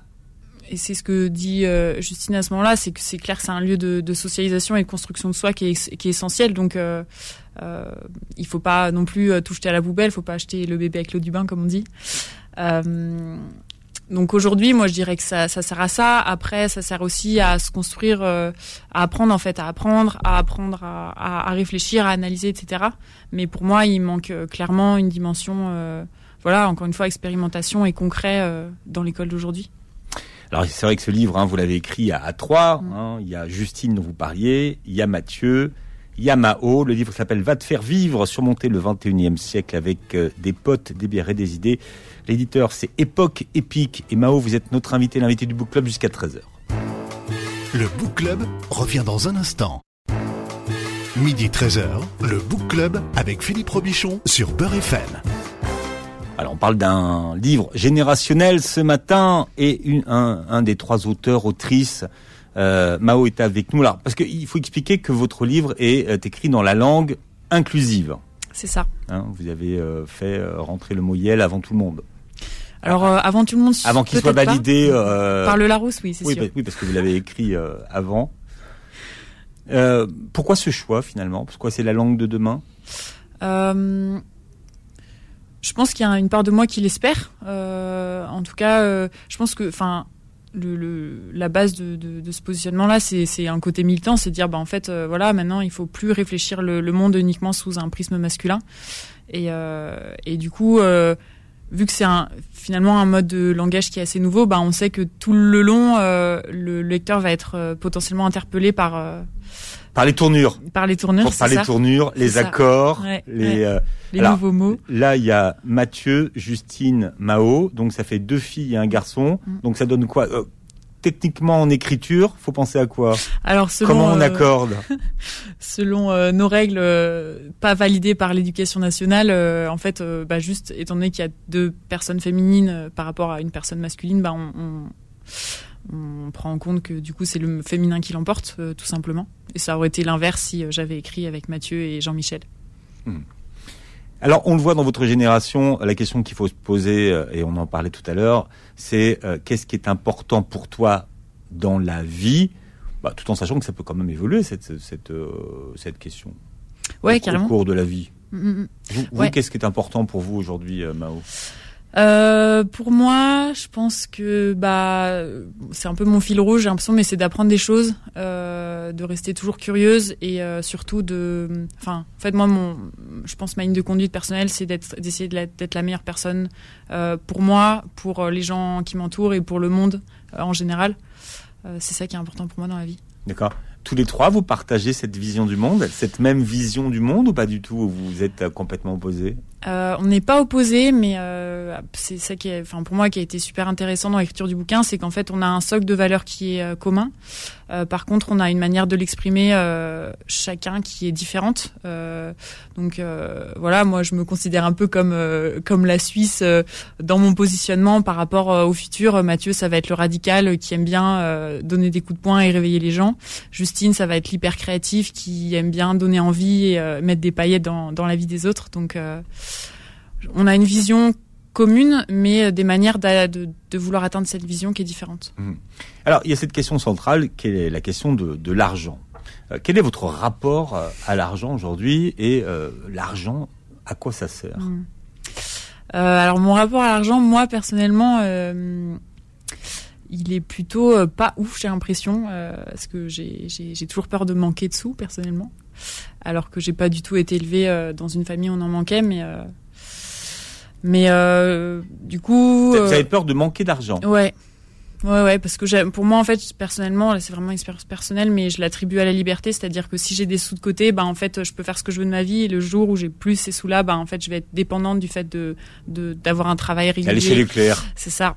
[SPEAKER 3] et c'est ce que dit euh, Justine à ce moment-là, c'est que c'est clair que c'est un lieu de, de socialisation et de construction de soi qui est, qui est essentiel. Donc, euh, euh, il faut pas non plus euh, tout jeter à la poubelle, il faut pas acheter le bébé avec l'eau du bain, comme on dit. Euh, donc aujourd'hui, moi, je dirais que ça, ça sert à ça. Après, ça sert aussi à se construire, euh, à apprendre en fait, à apprendre, à apprendre à, à, à réfléchir, à analyser, etc. Mais pour moi, il manque clairement une dimension. voilà, encore une fois, expérimentation et concret dans l'école d'aujourd'hui.
[SPEAKER 2] Alors c'est vrai que ce livre, hein, vous l'avez écrit à, à trois.
[SPEAKER 3] Mm.
[SPEAKER 2] hein. il y a Justine dont vous parliez, il y a Mathieu, il y a Mao. Le livre s'appelle Va te faire vivre, surmonter le 21e siècle avec euh, des potes, des bières et des idées. L'éditeur c'est Époque Épique. Et Mao, vous êtes notre invité, l'invité du Book Club jusqu'à 13h.
[SPEAKER 1] Le Book Club revient dans un instant. Midi 13h, le Book Club avec Philippe Robichon sur Beurre FM.
[SPEAKER 2] Alors on parle d'un livre générationnel ce matin et une- un, un des trois auteurs, autrices, euh, Mao est avec nous. Alors parce qu'il faut expliquer que votre livre est euh, écrit dans la langue inclusive.
[SPEAKER 3] C'est ça.
[SPEAKER 2] hein. vous avez euh, fait rentrer le mot Yel avant tout le monde,
[SPEAKER 3] Alors euh, avant tout le monde,
[SPEAKER 2] avant qu'il soit validé.
[SPEAKER 3] par le Larousse, oui, c'est
[SPEAKER 2] oui,
[SPEAKER 3] sûr.
[SPEAKER 2] bah- oui, parce que vous l'avez écrit avant. Pourquoi ce choix finalement? Pourquoi c'est la langue de demain?
[SPEAKER 3] Je pense qu'il y a une part de moi qui l'espère. Euh, en tout cas, euh, je pense que, enfin, la base de, ce positionnement-là, c'est un côté militant, c'est dire, bah en fait, euh, voilà, maintenant, il faut plus réfléchir le, monde uniquement sous un prisme masculin. Et, euh, du coup, euh, vu que c'est finalement un mode de langage qui est assez nouveau, bah on sait que tout le long, le lecteur va être potentiellement interpellé par
[SPEAKER 2] Par les tournures.
[SPEAKER 3] par les tournures,
[SPEAKER 2] par les
[SPEAKER 3] ça,
[SPEAKER 2] tournures, les
[SPEAKER 3] ça.
[SPEAKER 2] accords,
[SPEAKER 3] Ouais,
[SPEAKER 2] les.
[SPEAKER 3] ouais.
[SPEAKER 2] euh,
[SPEAKER 3] les
[SPEAKER 2] Alors,
[SPEAKER 3] nouveaux mots.
[SPEAKER 2] Là, il y a Mathieu, Justine, Mao. Donc, ça fait deux filles et un garçon.
[SPEAKER 3] Mm.
[SPEAKER 2] Donc, ça donne quoi Euh, Techniquement, en écriture, faut penser à quoi?
[SPEAKER 3] Alors selon
[SPEAKER 2] Comment on
[SPEAKER 3] euh,
[SPEAKER 2] accorde?
[SPEAKER 3] selon nos règles pas validées par l'éducation nationale, en fait, bah, juste étant donné qu'il y a deux personnes féminines par rapport à une personne masculine, bah, on, on, on prend en compte que du coup c'est le féminin qui l'emporte, euh, tout simplement. Et ça aurait été l'inverse si euh, j'avais écrit avec Mathieu et Jean-Michel.
[SPEAKER 2] Alors, on le voit dans votre génération, la question qu'il faut se poser, euh, et on en parlait tout à l'heure, c'est qu'est-ce qui est important pour toi dans la vie? Bah, Tout en sachant que ça peut quand même évoluer, cette, cette, cette question.
[SPEAKER 3] Ouais,
[SPEAKER 2] au,
[SPEAKER 3] carrément.
[SPEAKER 2] Au cours de la vie.
[SPEAKER 3] Mm, mm, mm.
[SPEAKER 2] Vous, vous,
[SPEAKER 3] Ouais.
[SPEAKER 2] qu'est-ce qui est important pour vous aujourd'hui, Mao?
[SPEAKER 3] Euh, pour moi, je pense que bah c'est un peu mon fil rouge, j'ai l'impression, mais c'est d'apprendre des choses, euh, de rester toujours curieuse et euh, surtout de, enfin, en fait moi je pense ma ligne de conduite personnelle, c'est d'être, d'essayer de la- d'être la meilleure personne pour moi, pour les gens qui m'entourent et pour le monde en général. C'est ça qui est important pour moi dans la vie.
[SPEAKER 2] D'accord. Tous les trois, vous partagez cette vision du monde, cette même vision du monde ou pas du tout? Ou Vous êtes complètement opposés?
[SPEAKER 3] Euh, on n'est pas opposés, mais euh, c'est ça qui est, enfin pour moi qui a été super intéressant dans l'écriture du bouquin, c'est qu'en fait on a un socle de valeurs qui est euh, commun. Euh, par contre, on a une manière de l'exprimer euh, chacun qui est différente. Euh, donc voilà, moi je me considère un peu comme comme la Suisse dans mon positionnement par rapport au futur. Mathieu, ça va être le radical qui aime bien donner des coups de poing et réveiller les gens. Justine, ça va être l'hyper créatif qui aime bien donner envie et mettre des paillettes dans dans la vie des autres. Donc on a une vision communes, mais des manières de, de, vouloir atteindre cette vision qui est différente.
[SPEAKER 2] Mmh. Alors, il y a cette question centrale qui est la question de, de l'argent. Euh, quel est votre rapport euh, à l'argent aujourd'hui et euh, l'argent, à quoi ça sert? Mmh.
[SPEAKER 3] Alors, mon rapport à l'argent, moi, personnellement, il est plutôt pas ouf, j'ai l'impression, parce que j'ai toujours peur de manquer de sous, personnellement. Alors que j'ai pas du tout été élevée dans une famille où on en manquait, mais mais euh, du coup,
[SPEAKER 2] vous avez peur de manquer d'argent.
[SPEAKER 3] Ouais. Ouais, ouais, parce que pour moi, en fait, personnellement, c'est vraiment une expérience personnelle, mais je l'attribue à la liberté, c'est-à-dire que si j'ai des sous de côté, bah, en fait, je peux faire ce que je veux de ma vie, et le jour où j'ai plus ces sous-là, bah, en fait, je vais être dépendante du fait de, d'avoir un travail régulier.
[SPEAKER 2] Aller chez l'éclair.
[SPEAKER 3] C'est ça.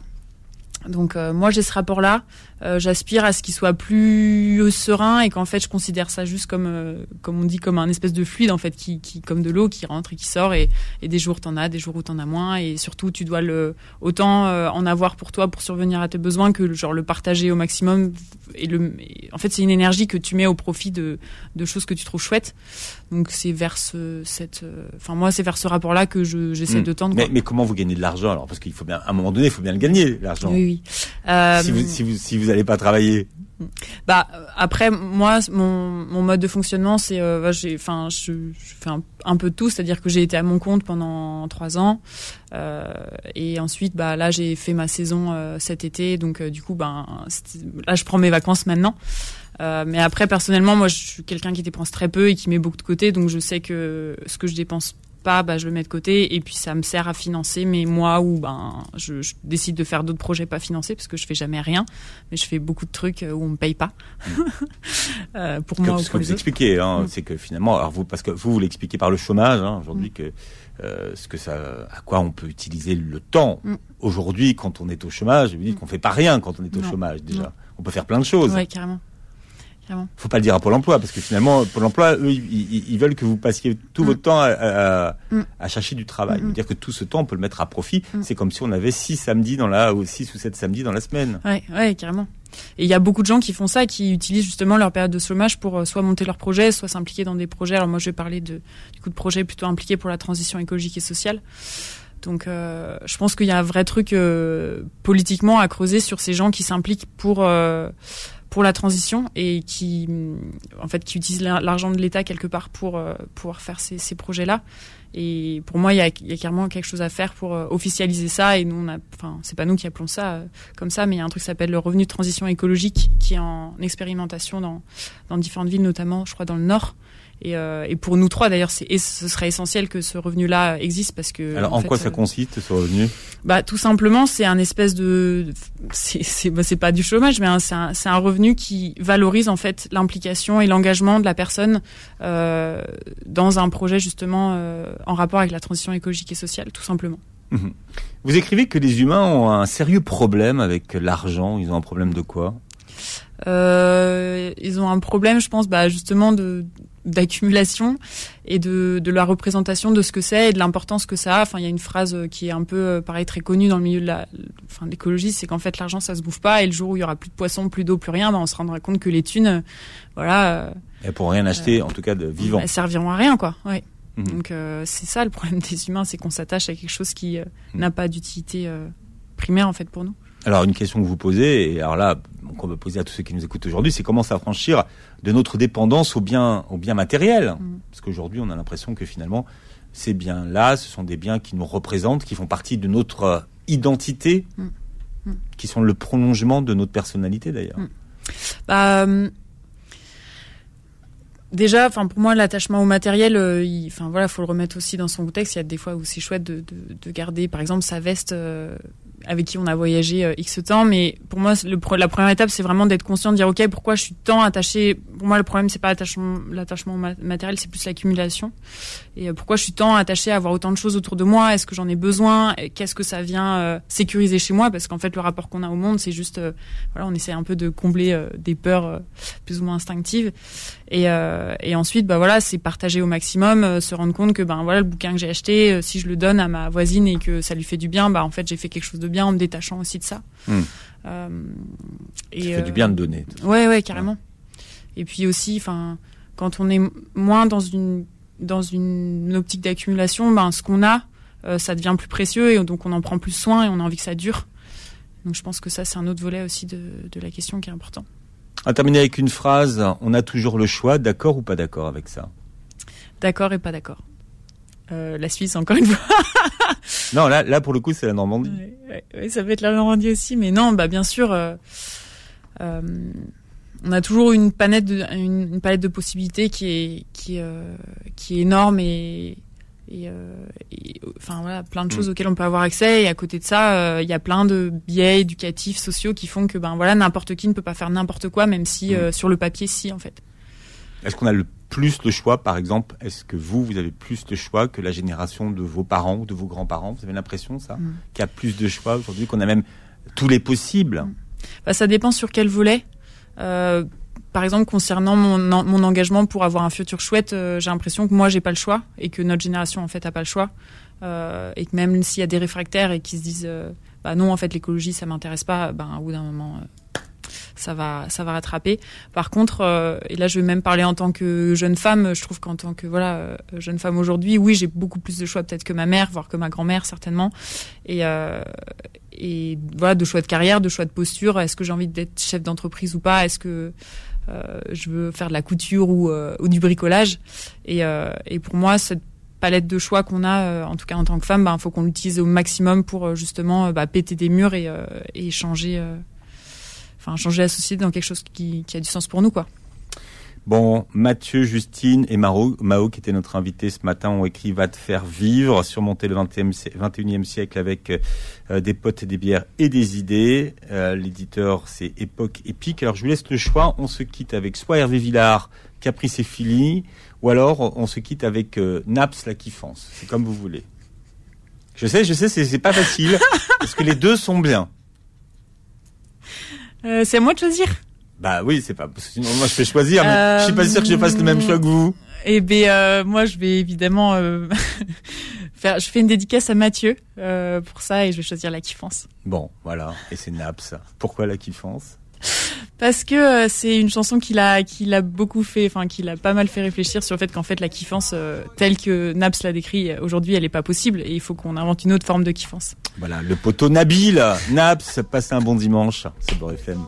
[SPEAKER 3] Donc euh, moi j'ai ce rapport-là. Euh, j'aspire à ce qu'il soit plus serein et qu'en fait je considère ça juste comme euh, comme on dit comme un espèce de fluide en fait qui, qui comme de l'eau qui rentre et qui sort et, et des jours t'en as, des jours où t'en as moins et surtout tu dois le autant en avoir pour toi pour survenir à tes besoins que genre le partager au maximum et le en fait c'est une énergie que tu mets au profit de de choses que tu trouves chouettes. Donc c'est vers ce, cette enfin moi c'est vers ce rapport-là que je j'essaie hmm. de tendre.
[SPEAKER 2] Mais, mais, comment vous gagnez de l'argent alors? Parce qu'il faut bien à un moment donné il faut bien le gagner l'argent.
[SPEAKER 3] Oui oui.
[SPEAKER 2] si vous si vous si vous n'allez pas travailler.
[SPEAKER 3] Bah après moi mon, mode de fonctionnement c'est euh, j'ai enfin je, fais un, peu tout. C'est-à-dire que j'ai été à mon compte pendant trois ans. Euh, et ensuite bah là j'ai fait ma saison euh, cet été. Donc euh, du coup ben là je prends mes vacances maintenant. Mais après personnellement moi je suis quelqu'un qui dépense très peu et qui met beaucoup de côté. Donc je sais que ce que je dépense pas, bah, je le mets de côté et puis ça me sert à financer mes mois où ben je, je décide de faire d'autres projets pas financés parce que je fais jamais rien, mais je fais beaucoup de trucs où on me paye pas.
[SPEAKER 2] euh, pour moi, ce que vous expliquez, hein, mm. c'est que finalement, alors vous parce que vous vous l'expliquez par le chômage hein, aujourd'hui mm. que euh, ce que ça, à quoi on peut utiliser le temps. Mm. Aujourd'hui, quand on est au chômage, je vous dis qu'on fait pas rien quand on est au chômage déjà. On peut faire plein de choses.
[SPEAKER 3] Ouais, carrément.
[SPEAKER 2] Faut pas le dire à Pôle Emploi parce que finalement Pôle Emploi, eux, ils, veulent que vous passiez tout votre mm. temps à, mm. à, chercher du travail. Mm. Dire que tout ce temps, on peut le mettre à profit. C'est comme si on avait six samedis dans la ou six ou sept samedis dans la semaine.
[SPEAKER 3] Ouais, ouais, carrément. Et il y a beaucoup de gens qui font ça, qui utilisent justement leur période de chômage pour euh, soit monter leur projet, soit s'impliquer dans des projets. Alors moi, je vais parler de, du coup de projets plutôt impliqués pour la transition écologique et sociale. Donc, euh, je pense qu'il y a un vrai truc euh, politiquement à creuser sur ces gens qui s'impliquent pour euh, pour la transition et qui, en fait, qui utilisent l'argent de l'État quelque part pour euh, pouvoir faire ces, ces projets-là. Et pour moi, il y a, y a, clairement quelque chose à faire pour euh, officialiser ça. Et nous, enfin, c'est pas nous qui appelons ça euh, comme ça, mais il y a un truc qui s'appelle le revenu de transition écologique qui est en expérimentation dans, dans différentes villes, notamment, je crois, dans le Nord. Et, euh, et, pour nous trois, d'ailleurs, c'est, ce serait essentiel que ce revenu-là existe parce que.
[SPEAKER 2] Alors, en, quoi ça euh, consiste ce revenu?
[SPEAKER 3] Bah, tout simplement, c'est un espèce de, c'est, c'est, bah, pas du chômage, mais c'est un, revenu qui valorise en fait l'implication et l'engagement de la personne euh, dans un projet justement en rapport avec la transition écologique et sociale, tout simplement.
[SPEAKER 2] Mhm. Vous écrivez que les humains ont un sérieux problème avec l'argent. Ils ont un problème de quoi?
[SPEAKER 3] Euh, ils ont un problème, je pense, bah, justement de d'accumulation et de, de la représentation de ce que c'est et de l'importance que ça a. Enfin, il y a une phrase qui est un peu, euh, pareil, très connue dans le milieu de la, enfin, l'écologie, c'est qu'en fait, l'argent, ça se bouffe pas et le jour où il y aura plus de poissons, plus d'eau, plus rien, bah, on se rendra compte que les thunes, euh, voilà.
[SPEAKER 2] Et pour rien acheter, euh, en tout cas, de vivant.
[SPEAKER 3] Elles serviront à rien, quoi. Ouais. Mhm. Donc, euh, c'est ça le problème des humains, c'est qu'on s'attache à quelque chose qui mhm. n'a pas d'utilité primaire, en fait, pour nous.
[SPEAKER 2] Alors une question que vous posez, et alors là qu'on va poser à tous ceux qui nous écoutent aujourd'hui, c'est comment s'affranchir de notre dépendance aux biens, aux biens matériels. Mm. Parce qu'aujourd'hui, on a l'impression que finalement, ces biens-là, ce sont des biens qui nous représentent, qui font partie de notre identité, mm. Mm. qui sont le prolongement de notre personnalité d'ailleurs.
[SPEAKER 3] Bah, euh, déjà, enfin pour moi, l'attachement au matériel, euh, enfin voilà, faut le remettre aussi dans son contexte. Il y a des fois où c'est chouette de, de, de, garder, par exemple, sa veste euh, avec qui on a voyagé euh, X temps, mais pour moi, la première étape, c'est vraiment d'être conscient, de dire, OK, pourquoi je suis tant attaché Pour moi, le problème, c'est pas l'attachement matériel, c'est plus l'accumulation. Et euh, pourquoi je suis tant attaché à avoir autant de choses autour de moi? Est-ce que j'en ai besoin? Qu'est-ce que ça vient euh, sécuriser chez moi? Parce qu'en fait, le rapport qu'on a au monde, c'est juste, voilà, on essaie un peu de combler des peurs plus ou moins instinctives. Et, et ensuite, bah voilà, c'est partager au maximum, se rendre compte que, ben voilà, le bouquin que j'ai acheté, si je le donne à ma voisine et que ça lui fait du bien, bah en fait, j'ai fait quelque chose de bien en me détachant aussi de ça.
[SPEAKER 2] Euh, et, ça fait du bien de donner.
[SPEAKER 3] Ouais, ouais, carrément. Et puis aussi, enfin, quand on est moins dans une dans une optique d'accumulation, ben ce qu'on a, ça devient plus précieux et donc on en prend plus soin et on a envie que ça dure. Donc je pense que ça, c'est un autre volet aussi de, de la question qui est important.
[SPEAKER 2] On terminer avec une phrase. On a toujours le choix, d'accord ou pas d'accord avec ça?
[SPEAKER 3] D'accord et pas d'accord. Euh, la Suisse, encore une fois.
[SPEAKER 2] non, là, là pour le coup, c'est la Normandie.
[SPEAKER 3] Oui, ça peut être la Normandie aussi, mais non, bah bien sûr. Euh, euh, on a toujours une palette de, une, palette de possibilités qui est qui qui est énorme et, et, enfin voilà plein de choses mm. auxquelles on peut avoir accès et à côté de ça il y a plein de biais éducatifs sociaux qui font que ben voilà n'importe qui ne peut pas faire n'importe quoi même si mm. sur le papier si en fait
[SPEAKER 2] est-ce qu'on a le plus le choix, par exemple Est-ce que vous, vous avez plus de choix que la génération de vos parents ou de vos grands-parents? Vous avez l'impression, ça mm. Qu'il y a plus de choix aujourd'hui, qu'on a même tous les possibles? Mm.
[SPEAKER 3] bah, Ça dépend sur quel volet. Euh, par exemple, concernant mon, mon, engagement pour avoir un futur chouette, euh, j'ai l'impression que moi, j'ai pas le choix et que notre génération, en fait, a pas le choix. Euh, et que même s'il y a des réfractaires et qui se disent, bah non, en fait, l'écologie, ça m'intéresse pas, ben, au bout d'un moment, ça va, ça va rattraper. Par contre, euh, et là je vais même parler en tant que jeune femme, je trouve qu'en tant que voilà euh, jeune femme aujourd'hui, oui, j'ai beaucoup plus de choix peut-être que ma mère, voire que ma grand-mère certainement, et euh, et voilà de choix de carrière, de choix de posture. Est-ce que j'ai envie d'être chef d'entreprise ou pas? Est-ce que je veux faire de la couture ou, ou du bricolage? Et, et pour moi cette palette de choix qu'on a, en tout cas en tant que femme, il bah, faut qu'on l'utilise au maximum pour justement bah, péter des murs et, et changer enfin changer la société dans quelque chose qui, a du sens pour nous, quoi.
[SPEAKER 2] Bon, Mathieu, Justine et Mao, Mao, qui était notre invité ce matin, ont écrit Va te faire vivre, surmonter le 21e siècle avec euh, des potes et des bières et des idées. Euh, l'éditeur, c'est Époque Épique. Alors, je vous laisse le choix. On se quitte avec soit Hervé Villard, Caprice et Philly, ou alors on se quitte avec euh, Naps, la kiffance. C'est comme vous voulez. Je sais, je sais, c'est pas facile, parce que les deux sont bien.
[SPEAKER 3] Euh, c'est à moi de choisir.
[SPEAKER 2] Bah oui, c'est pas. Sinon, moi, je fais choisir, mais je suis pas sûr que je fasse le même choix que vous.
[SPEAKER 3] Eh ben, euh, moi, je vais évidemment euh, faire. Je fais une dédicace à Mathieu euh, pour ça et je vais choisir la kiffance.
[SPEAKER 2] Bon, voilà. Et c'est Naps. Pourquoi la kiffance?
[SPEAKER 3] Parce que euh, c'est une chanson qui l'a qui l'a beaucoup fait, enfin qui l'a pas mal fait réfléchir sur le fait qu'en fait la kiffance euh, telle que Naps l'a décrit euh, aujourd'hui, elle est pas possible et il faut qu'on invente une autre forme de kiffance.
[SPEAKER 2] Voilà, le poteau Nabil, Naps, passe un bon dimanche, c'est Beurre FM.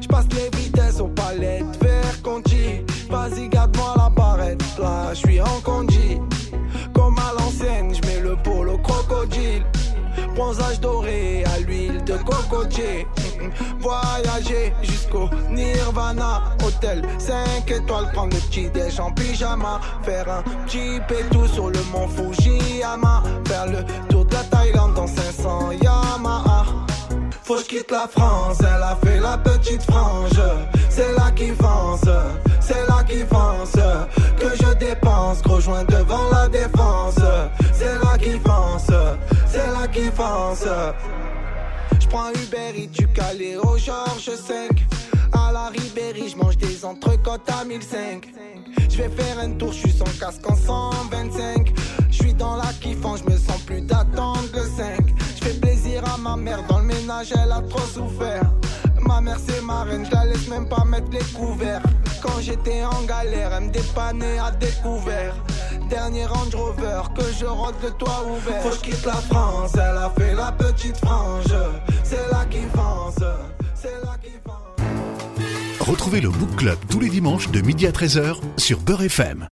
[SPEAKER 2] Je passe les vitesses aux palettes, vers Conti. Vas-y, garde-moi la barrette, là, je suis en conduit. Comme à l'ancienne, je mets le polo crocodile. Bronzage doré à l'huile de cocotier. Voyager jusqu'au Nirvana. Hôtel 5 étoiles, prendre le petit déj en pyjama. Faire un petit tout sur le mont Fujiyama. Faire le tour de la Thaïlande dans 500 Yamaha. Faut que je quitte la France, elle a fait la petite frange. C'est là qui fonce, c'est là qui fonce. Que je dépense, gros devant la défense. C'est là qui fonce c'est là qui fonce. J'prends Uber et du Calais au Georges 5. À la Ribéry, j'mange des entrecôtes à 1005. J'vais faire un tour, j'suis sans casque en 125. J'suis dans la kiffant, j'me sens plus d'attendre le 5. J'fais plaisir à ma mère, dans le ménage elle a trop souffert. Ma mère c'est ma reine, je la laisse même pas mettre les couverts. Quand j'étais en galère, elle me dépannait à découvert. Dernier Range Rover que je rentre le toit ouvert. Faut que je quitte la France, elle a fait la petite frange. C'est là qui fonce, c'est là qui fonce.
[SPEAKER 1] Retrouvez le Book Club tous les dimanches de midi à 13h sur Beurre FM.